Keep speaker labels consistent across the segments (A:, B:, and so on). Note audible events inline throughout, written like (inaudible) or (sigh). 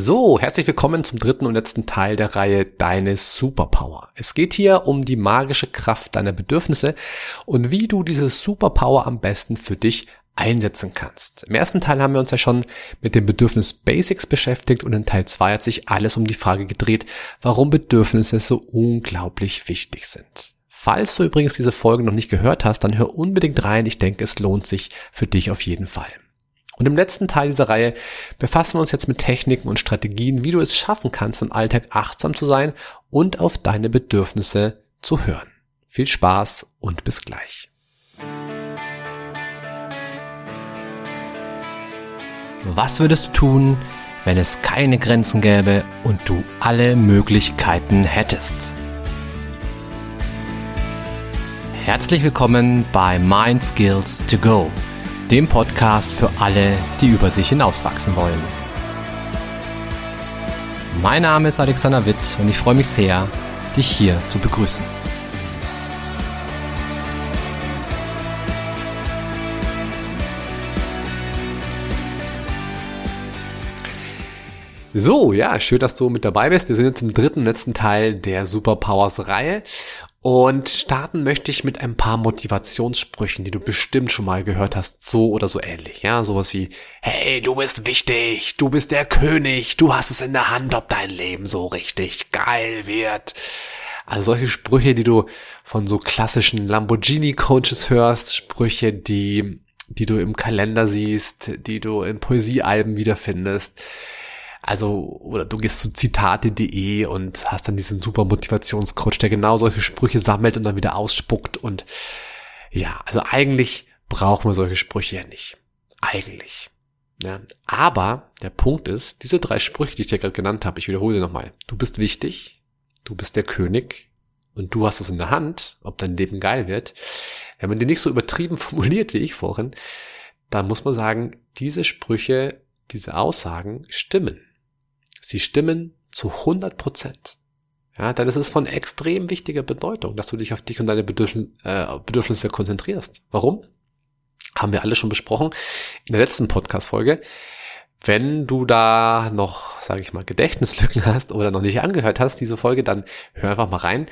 A: So, herzlich willkommen zum dritten und letzten Teil der Reihe Deine Superpower. Es geht hier um die magische Kraft deiner Bedürfnisse und wie du diese Superpower am besten für dich einsetzen kannst. Im ersten Teil haben wir uns ja schon mit dem Bedürfnis Basics beschäftigt und in Teil 2 hat sich alles um die Frage gedreht, warum Bedürfnisse so unglaublich wichtig sind. Falls du übrigens diese Folge noch nicht gehört hast, dann hör unbedingt rein. Ich denke, es lohnt sich für dich auf jeden Fall. Und im letzten Teil dieser Reihe befassen wir uns jetzt mit Techniken und Strategien, wie du es schaffen kannst, im Alltag achtsam zu sein und auf deine Bedürfnisse zu hören. Viel Spaß und bis gleich. Was würdest du tun, wenn es keine Grenzen gäbe und du alle Möglichkeiten hättest? Herzlich willkommen bei Mind Skills to Go dem Podcast für alle, die über sich hinauswachsen wollen. Mein Name ist Alexander Witt und ich freue mich sehr, dich hier zu begrüßen. So, ja, schön, dass du mit dabei bist. Wir sind jetzt im dritten, letzten Teil der Superpowers Reihe und starten möchte ich mit ein paar Motivationssprüchen, die du bestimmt schon mal gehört hast, so oder so ähnlich. Ja, sowas wie, hey, du bist wichtig, du bist der König, du hast es in der Hand, ob dein Leben so richtig geil wird. Also solche Sprüche, die du von so klassischen Lamborghini-Coaches hörst, Sprüche, die, die du im Kalender siehst, die du in Poesiealben wiederfindest also, oder du gehst zu zitate.de und hast dann diesen super Motivationscoach, der genau solche Sprüche sammelt und dann wieder ausspuckt und ja, also eigentlich brauchen wir solche Sprüche ja nicht. Eigentlich. Ja, aber der Punkt ist, diese drei Sprüche, die ich dir gerade genannt habe, ich wiederhole nochmal. Du bist wichtig, du bist der König und du hast es in der Hand, ob dein Leben geil wird. Wenn man die nicht so übertrieben (laughs) formuliert wie ich vorhin, dann muss man sagen, diese Sprüche, diese Aussagen stimmen. Sie stimmen zu 100 Prozent. Ja, dann ist es von extrem wichtiger Bedeutung, dass du dich auf dich und deine Bedürfnisse, äh, Bedürfnisse konzentrierst. Warum? Haben wir alle schon besprochen in der letzten Podcast-Folge. Wenn du da noch, sage ich mal, Gedächtnislücken hast oder noch nicht angehört hast, diese Folge, dann hör einfach mal rein.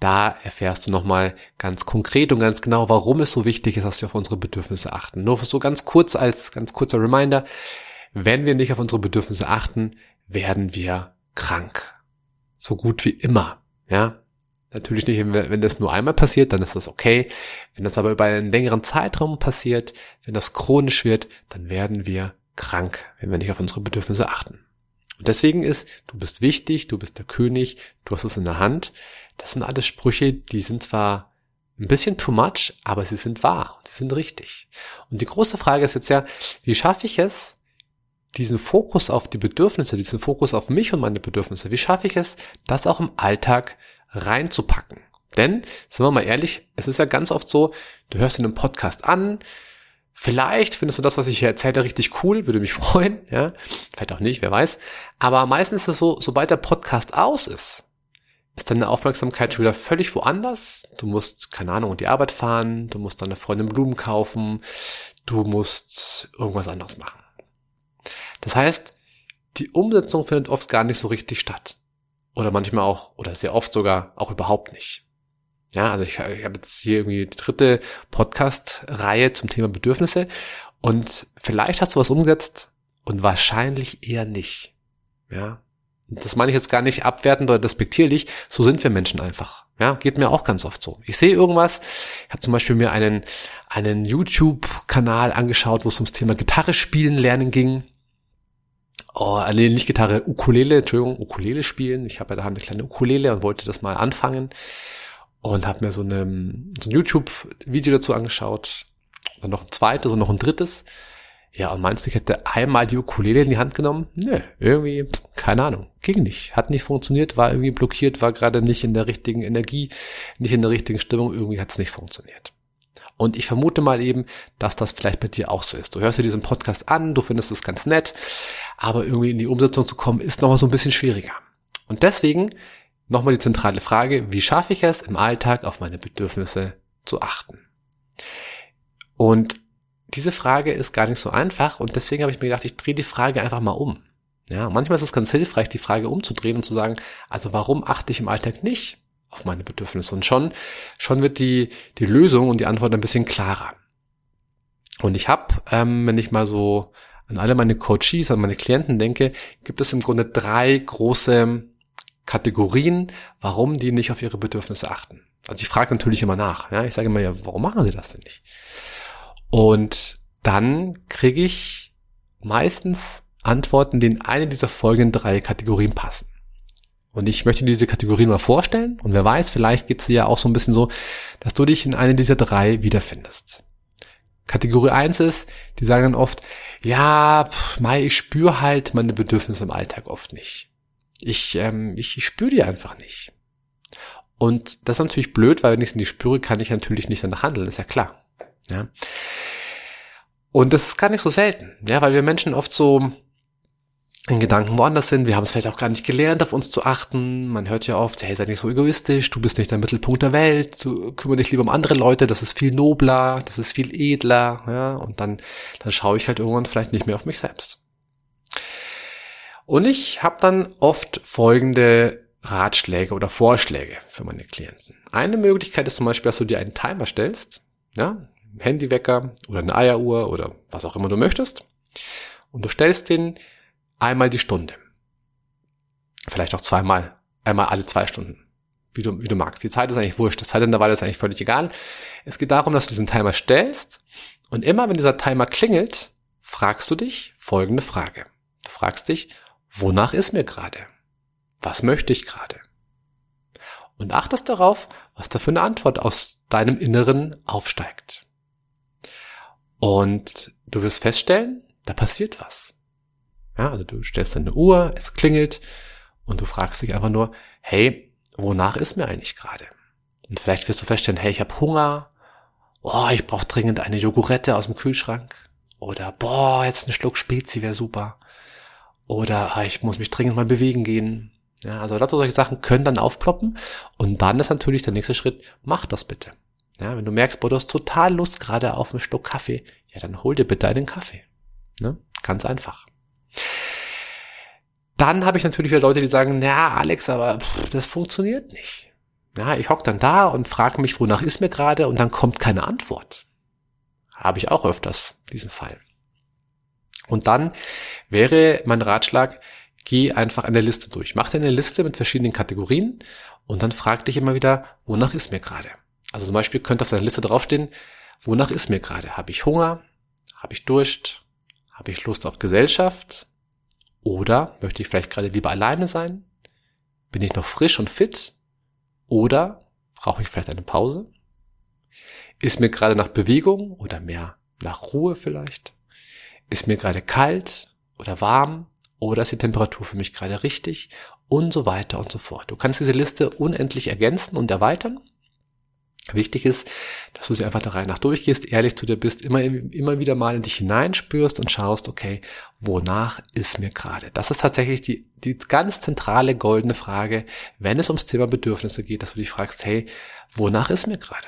A: Da erfährst du nochmal ganz konkret und ganz genau, warum es so wichtig ist, dass wir auf unsere Bedürfnisse achten. Nur so ganz kurz als ganz kurzer Reminder. Wenn wir nicht auf unsere Bedürfnisse achten, werden wir krank. So gut wie immer, ja. Natürlich nicht, wenn das nur einmal passiert, dann ist das okay. Wenn das aber über einen längeren Zeitraum passiert, wenn das chronisch wird, dann werden wir krank, wenn wir nicht auf unsere Bedürfnisse achten. Und deswegen ist, du bist wichtig, du bist der König, du hast es in der Hand. Das sind alles Sprüche, die sind zwar ein bisschen too much, aber sie sind wahr, sie sind richtig. Und die große Frage ist jetzt ja, wie schaffe ich es, diesen Fokus auf die Bedürfnisse, diesen Fokus auf mich und meine Bedürfnisse, wie schaffe ich es, das auch im Alltag reinzupacken? Denn, sind wir mal ehrlich, es ist ja ganz oft so, du hörst in einem Podcast an, vielleicht findest du das, was ich hier erzähle, richtig cool, würde mich (laughs) freuen, ja, vielleicht auch nicht, wer weiß, aber meistens ist es so, sobald der Podcast aus ist, ist deine Aufmerksamkeit schon wieder völlig woanders. Du musst, keine Ahnung, in die Arbeit fahren, du musst deiner Freundin Blumen kaufen, du musst irgendwas anderes machen. Das heißt, die Umsetzung findet oft gar nicht so richtig statt. Oder manchmal auch, oder sehr oft sogar auch überhaupt nicht. Ja, also ich, ich habe jetzt hier irgendwie die dritte Podcast-Reihe zum Thema Bedürfnisse und vielleicht hast du was umgesetzt und wahrscheinlich eher nicht. Ja, das meine ich jetzt gar nicht abwertend oder despektierlich, so sind wir Menschen einfach. Ja, geht mir auch ganz oft so. Ich sehe irgendwas, ich habe zum Beispiel mir einen, einen YouTube-Kanal angeschaut, wo es ums Thema Gitarre spielen lernen ging. Oh, nee, nicht Gitarre, Ukulele, Entschuldigung, Ukulele spielen. Ich habe ja da eine kleine Ukulele und wollte das mal anfangen und habe mir so, eine, so ein YouTube-Video dazu angeschaut. Dann noch ein zweites und noch ein drittes. Ja, und meinst du, ich hätte einmal die Ukulele in die Hand genommen? Nö, irgendwie, keine Ahnung, ging nicht. Hat nicht funktioniert, war irgendwie blockiert, war gerade nicht in der richtigen Energie, nicht in der richtigen Stimmung, irgendwie hat es nicht funktioniert. Und ich vermute mal eben, dass das vielleicht bei dir auch so ist. Du hörst dir diesen Podcast an, du findest es ganz nett, aber irgendwie in die Umsetzung zu kommen, ist nochmal so ein bisschen schwieriger. Und deswegen nochmal die zentrale Frage, wie schaffe ich es im Alltag auf meine Bedürfnisse zu achten? Und diese Frage ist gar nicht so einfach und deswegen habe ich mir gedacht, ich drehe die Frage einfach mal um. Ja, manchmal ist es ganz hilfreich, die Frage umzudrehen und zu sagen, also warum achte ich im Alltag nicht auf meine Bedürfnisse? Und schon, schon wird die, die Lösung und die Antwort ein bisschen klarer. Und ich habe, ähm, wenn ich mal so an alle meine Coaches, an meine Klienten denke, gibt es im Grunde drei große Kategorien, warum die nicht auf ihre Bedürfnisse achten. Also ich frage natürlich immer nach. Ja? Ich sage immer, ja, warum machen sie das denn nicht? Und dann kriege ich meistens Antworten, die in eine dieser folgenden drei Kategorien passen. Und ich möchte diese Kategorien mal vorstellen. Und wer weiß, vielleicht geht es dir ja auch so ein bisschen so, dass du dich in eine dieser drei wiederfindest. Kategorie eins ist, die sagen dann oft, ja, pff, Mai, ich spüre halt meine Bedürfnisse im Alltag oft nicht. Ich, ähm, ich, ich spüre die einfach nicht. Und das ist natürlich blöd, weil wenn ich es nicht spüre, kann ich natürlich nicht danach handeln, ist ja klar. Ja. Und das ist gar nicht so selten, ja, weil wir Menschen oft so in Gedanken woanders sind. Wir haben es vielleicht auch gar nicht gelernt, auf uns zu achten. Man hört ja oft, hey, sei nicht so egoistisch, du bist nicht der Mittelpunkt der Welt, du kümmere dich lieber um andere Leute, das ist viel nobler, das ist viel edler, ja, und dann, dann schaue ich halt irgendwann vielleicht nicht mehr auf mich selbst. Und ich habe dann oft folgende Ratschläge oder Vorschläge für meine Klienten. Eine Möglichkeit ist zum Beispiel, dass du dir einen Timer stellst, ja, Handywecker oder eine Eieruhr oder was auch immer du möchtest. Und du stellst den einmal die Stunde. Vielleicht auch zweimal. Einmal alle zwei Stunden. Wie du, wie du magst. Die Zeit ist eigentlich wurscht. Das Zeitintervall ist eigentlich völlig egal. Es geht darum, dass du diesen Timer stellst und immer wenn dieser Timer klingelt, fragst du dich folgende Frage. Du fragst dich, wonach ist mir gerade? Was möchte ich gerade? Und achtest darauf, was da für eine Antwort aus deinem Inneren aufsteigt. Und du wirst feststellen, da passiert was. Ja, also du stellst deine Uhr, es klingelt und du fragst dich einfach nur, hey, wonach ist mir eigentlich gerade? Und vielleicht wirst du feststellen, hey, ich habe Hunger, oh, ich brauche dringend eine Jogurette aus dem Kühlschrank oder boah, jetzt ein Schluck Spezi wäre super oder ah, ich muss mich dringend mal bewegen gehen. Ja, also lauter solche Sachen können dann aufploppen und dann ist natürlich der nächste Schritt, mach das bitte. Ja, wenn du merkst, boah, du hast total Lust gerade auf einen Schluck Kaffee, ja, dann hol dir bitte einen Kaffee. Ne? Ganz einfach. Dann habe ich natürlich wieder Leute, die sagen, ja, Alex, aber pff, das funktioniert nicht. Ja, ich hock dann da und frage mich, wonach ist mir gerade und dann kommt keine Antwort. Habe ich auch öfters diesen Fall. Und dann wäre mein Ratschlag, geh einfach eine Liste durch. Mach dir eine Liste mit verschiedenen Kategorien und dann frag dich immer wieder, wonach ist mir gerade? Also zum Beispiel könnte auf deiner Liste draufstehen, wonach ist mir gerade? Habe ich Hunger? Habe ich Durst? Habe ich Lust auf Gesellschaft? Oder möchte ich vielleicht gerade lieber alleine sein? Bin ich noch frisch und fit? Oder brauche ich vielleicht eine Pause? Ist mir gerade nach Bewegung oder mehr nach Ruhe vielleicht? Ist mir gerade kalt oder warm? Oder ist die Temperatur für mich gerade richtig? Und so weiter und so fort. Du kannst diese Liste unendlich ergänzen und erweitern. Wichtig ist, dass du sie einfach der Reihe nach durchgehst, ehrlich zu dir bist, immer, immer wieder mal in dich hineinspürst und schaust, okay, wonach ist mir gerade? Das ist tatsächlich die, die ganz zentrale goldene Frage, wenn es ums Thema Bedürfnisse geht, dass du dich fragst, hey, wonach ist mir gerade?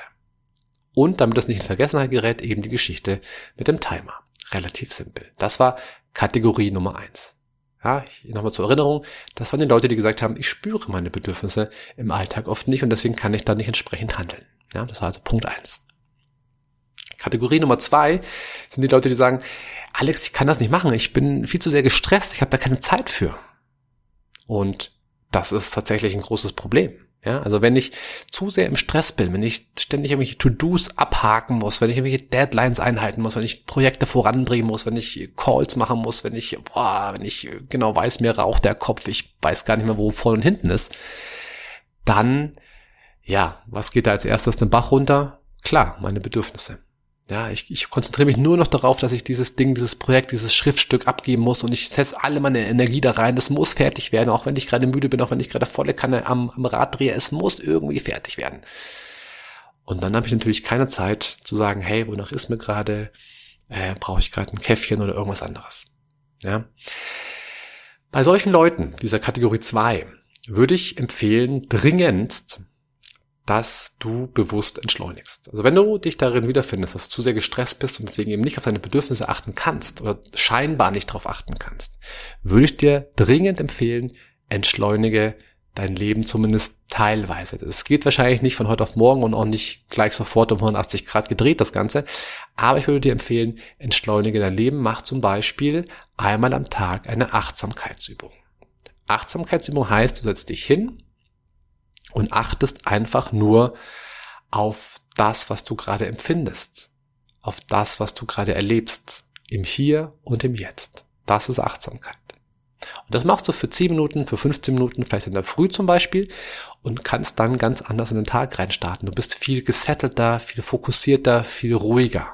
A: Und damit das nicht in Vergessenheit gerät, eben die Geschichte mit dem Timer. Relativ simpel. Das war Kategorie Nummer eins. Ja, nochmal zur Erinnerung, das waren die Leute, die gesagt haben, ich spüre meine Bedürfnisse im Alltag oft nicht und deswegen kann ich da nicht entsprechend handeln. Ja, das war also Punkt eins. Kategorie Nummer zwei sind die Leute, die sagen, Alex, ich kann das nicht machen, ich bin viel zu sehr gestresst, ich habe da keine Zeit für. Und das ist tatsächlich ein großes Problem. Ja, also wenn ich zu sehr im Stress bin, wenn ich ständig irgendwelche To-Dos abhaken muss, wenn ich irgendwelche Deadlines einhalten muss, wenn ich Projekte voranbringen muss, wenn ich Calls machen muss, wenn ich, boah, wenn ich genau weiß, mir raucht der Kopf, ich weiß gar nicht mehr, wo vorne und hinten ist, dann ja, was geht da als erstes den Bach runter? Klar, meine Bedürfnisse. Ja, ich, ich konzentriere mich nur noch darauf, dass ich dieses Ding, dieses Projekt, dieses Schriftstück abgeben muss und ich setze alle meine Energie da rein. Das muss fertig werden, auch wenn ich gerade müde bin, auch wenn ich gerade volle Kanne am, am Rad drehe. Es muss irgendwie fertig werden. Und dann habe ich natürlich keine Zeit zu sagen, hey, wonach ist mir gerade? Äh, Brauche ich gerade ein Käffchen oder irgendwas anderes? Ja. Bei solchen Leuten, dieser Kategorie 2, würde ich empfehlen, dringendst dass du bewusst entschleunigst. Also wenn du dich darin wiederfindest, dass du zu sehr gestresst bist und deswegen eben nicht auf deine Bedürfnisse achten kannst oder scheinbar nicht darauf achten kannst, würde ich dir dringend empfehlen, entschleunige dein Leben zumindest teilweise. Es geht wahrscheinlich nicht von heute auf morgen und auch nicht gleich sofort um 180 Grad gedreht, das Ganze. Aber ich würde dir empfehlen, entschleunige dein Leben. Mach zum Beispiel einmal am Tag eine Achtsamkeitsübung. Achtsamkeitsübung heißt, du setzt dich hin und achtest einfach nur auf das, was du gerade empfindest, auf das, was du gerade erlebst, im Hier und im Jetzt. Das ist Achtsamkeit. Und das machst du für 10 Minuten, für 15 Minuten, vielleicht in der Früh zum Beispiel und kannst dann ganz anders in den Tag reinstarten. Du bist viel gesettelter, viel fokussierter, viel ruhiger.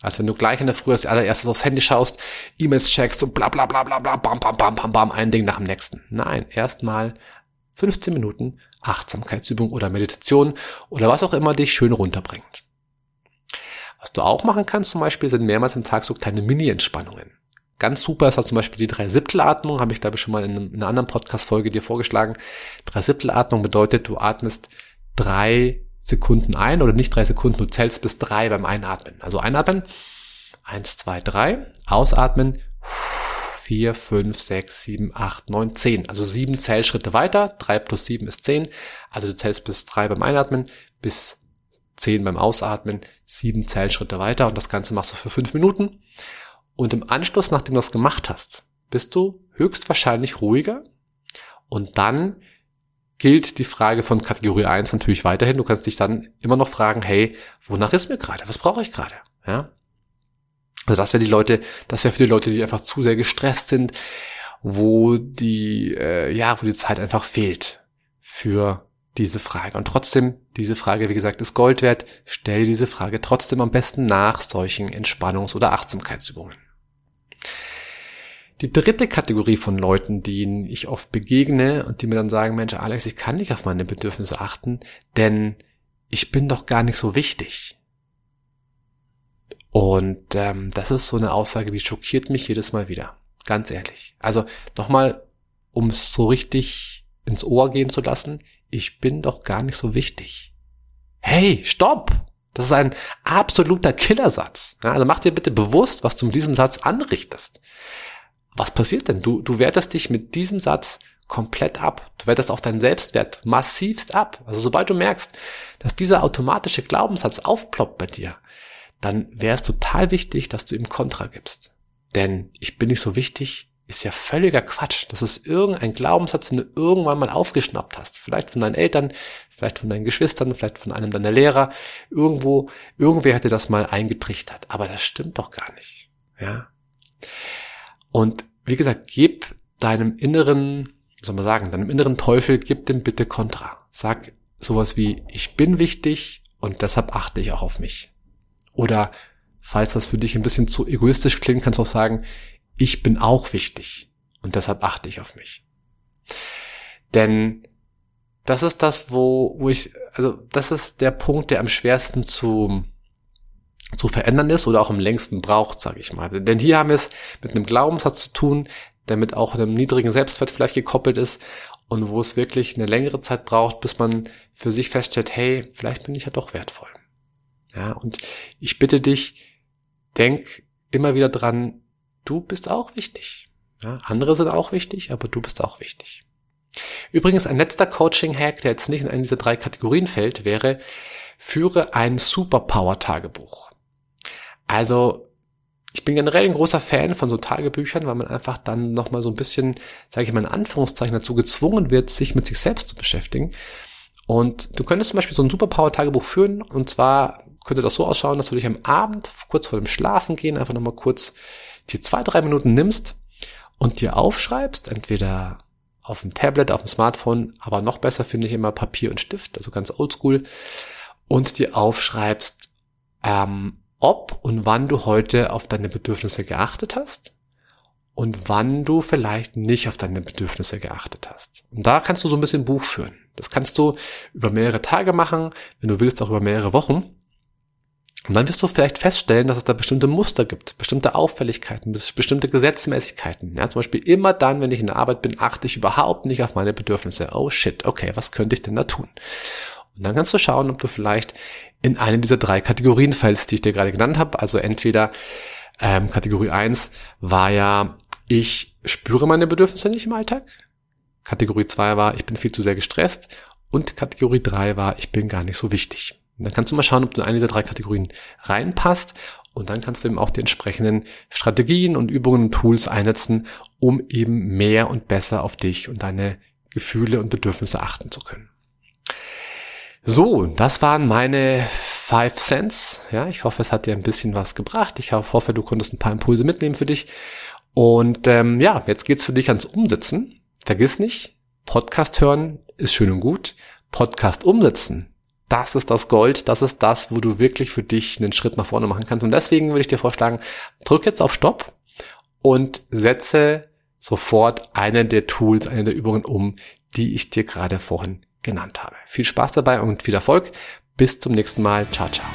A: Als wenn du gleich in der Früh als allererstes aufs Handy schaust, E-Mails checkst und bla bla bla bla bla, bam, bam, bam, bam, bam, ein Ding nach dem nächsten. Nein, erstmal 15 Minuten Achtsamkeitsübung oder Meditation oder was auch immer dich schön runterbringt. Was du auch machen kannst zum Beispiel sind mehrmals am Tag so kleine Mini-Entspannungen. Ganz super ist da zum Beispiel die Dreisiptelatmung, habe ich glaube ich schon mal in, einer anderen Podcast-Folge dir vorgeschlagen. Dreisiptelatmung bedeutet, du atmest drei Sekunden ein oder nicht drei Sekunden, du zählst bis drei beim Einatmen. Also einatmen, eins, zwei, drei, ausatmen, vier, fünf, sechs, sieben, acht, neun, zehn. Also sieben Zählschritte weiter, drei plus sieben ist zehn. Also du zählst bis drei beim Einatmen, bis zehn beim Ausatmen, sieben Zählschritte weiter und das Ganze machst du für fünf Minuten. Und im Anschluss, nachdem du das gemacht hast, bist du höchstwahrscheinlich ruhiger. Und dann gilt die Frage von Kategorie 1 natürlich weiterhin. Du kannst dich dann immer noch fragen, hey, wonach ist mir gerade? Was brauche ich gerade? Ja? Also das wäre die Leute, das wäre für die Leute, die einfach zu sehr gestresst sind, wo die, äh, ja, wo die Zeit einfach fehlt für diese Frage. Und trotzdem, diese Frage, wie gesagt, ist Gold wert. Stell diese Frage trotzdem am besten nach solchen Entspannungs- oder Achtsamkeitsübungen. Die dritte Kategorie von Leuten, denen ich oft begegne und die mir dann sagen, Mensch, Alex, ich kann nicht auf meine Bedürfnisse achten, denn ich bin doch gar nicht so wichtig. Und ähm, das ist so eine Aussage, die schockiert mich jedes Mal wieder. Ganz ehrlich. Also nochmal, um es so richtig ins Ohr gehen zu lassen, ich bin doch gar nicht so wichtig. Hey, stopp! Das ist ein absoluter Killersatz. Ja, also mach dir bitte bewusst, was du mit diesem Satz anrichtest was passiert denn? Du, du wertest dich mit diesem Satz komplett ab. Du wertest auch deinen Selbstwert massivst ab. Also sobald du merkst, dass dieser automatische Glaubenssatz aufploppt bei dir, dann wäre es total wichtig, dass du ihm Kontra gibst. Denn ich bin nicht so wichtig, ist ja völliger Quatsch. Das ist irgendein Glaubenssatz, den du irgendwann mal aufgeschnappt hast. Vielleicht von deinen Eltern, vielleicht von deinen Geschwistern, vielleicht von einem deiner Lehrer. Irgendwo, irgendwer hätte das mal eingetrichtert. Aber das stimmt doch gar nicht. Ja. Und wie gesagt, gib deinem inneren, soll man sagen, deinem inneren Teufel, gib dem bitte Kontra. Sag sowas wie, ich bin wichtig und deshalb achte ich auch auf mich. Oder falls das für dich ein bisschen zu egoistisch klingt, kannst du auch sagen, ich bin auch wichtig und deshalb achte ich auf mich. Denn das ist das, wo, wo ich, also das ist der Punkt, der am schwersten zu zu verändern ist oder auch am längsten braucht, sage ich mal. Denn hier haben wir es mit einem Glaubenssatz zu tun, der mit auch einem niedrigen Selbstwert vielleicht gekoppelt ist und wo es wirklich eine längere Zeit braucht, bis man für sich feststellt, hey, vielleicht bin ich ja doch wertvoll. Ja, und ich bitte dich, denk immer wieder dran, du bist auch wichtig. Ja, andere sind auch wichtig, aber du bist auch wichtig. Übrigens, ein letzter Coaching-Hack, der jetzt nicht in eine dieser drei Kategorien fällt, wäre, führe ein Superpower-Tagebuch. Also ich bin generell ein großer Fan von so Tagebüchern, weil man einfach dann nochmal so ein bisschen, sage ich mal in Anführungszeichen, dazu gezwungen wird, sich mit sich selbst zu beschäftigen. Und du könntest zum Beispiel so ein Superpower-Tagebuch führen und zwar könnte das so ausschauen, dass du dich am Abend, kurz vor dem Schlafen gehen, einfach nochmal kurz dir zwei, drei Minuten nimmst und dir aufschreibst, entweder auf dem Tablet, auf dem Smartphone, aber noch besser finde ich immer Papier und Stift, also ganz oldschool, und dir aufschreibst, ähm, ob und wann du heute auf deine Bedürfnisse geachtet hast und wann du vielleicht nicht auf deine Bedürfnisse geachtet hast. Und da kannst du so ein bisschen Buch führen. Das kannst du über mehrere Tage machen, wenn du willst auch über mehrere Wochen. Und dann wirst du vielleicht feststellen, dass es da bestimmte Muster gibt, bestimmte Auffälligkeiten, bestimmte Gesetzmäßigkeiten. Ja, zum Beispiel immer dann, wenn ich in der Arbeit bin, achte ich überhaupt nicht auf meine Bedürfnisse. Oh shit, okay, was könnte ich denn da tun? Und dann kannst du schauen, ob du vielleicht in eine dieser drei Kategorien fällst, die ich dir gerade genannt habe. Also entweder ähm, Kategorie 1 war ja, ich spüre meine Bedürfnisse nicht im Alltag. Kategorie 2 war, ich bin viel zu sehr gestresst. Und Kategorie 3 war, ich bin gar nicht so wichtig. Und dann kannst du mal schauen, ob du in eine dieser drei Kategorien reinpasst. Und dann kannst du eben auch die entsprechenden Strategien und Übungen und Tools einsetzen, um eben mehr und besser auf dich und deine Gefühle und Bedürfnisse achten zu können. So, das waren meine Five Cents. Ja, ich hoffe, es hat dir ein bisschen was gebracht. Ich hoffe, du konntest ein paar Impulse mitnehmen für dich. Und ähm, ja, jetzt geht's für dich ans Umsetzen. Vergiss nicht, Podcast hören ist schön und gut. Podcast umsetzen, das ist das Gold, das ist das, wo du wirklich für dich einen Schritt nach vorne machen kannst. Und deswegen würde ich dir vorschlagen, drück jetzt auf Stopp und setze sofort eine der Tools, eine der Übungen um, die ich dir gerade vorhin genannt habe. Viel Spaß dabei und viel Erfolg. Bis zum nächsten Mal. Ciao, ciao.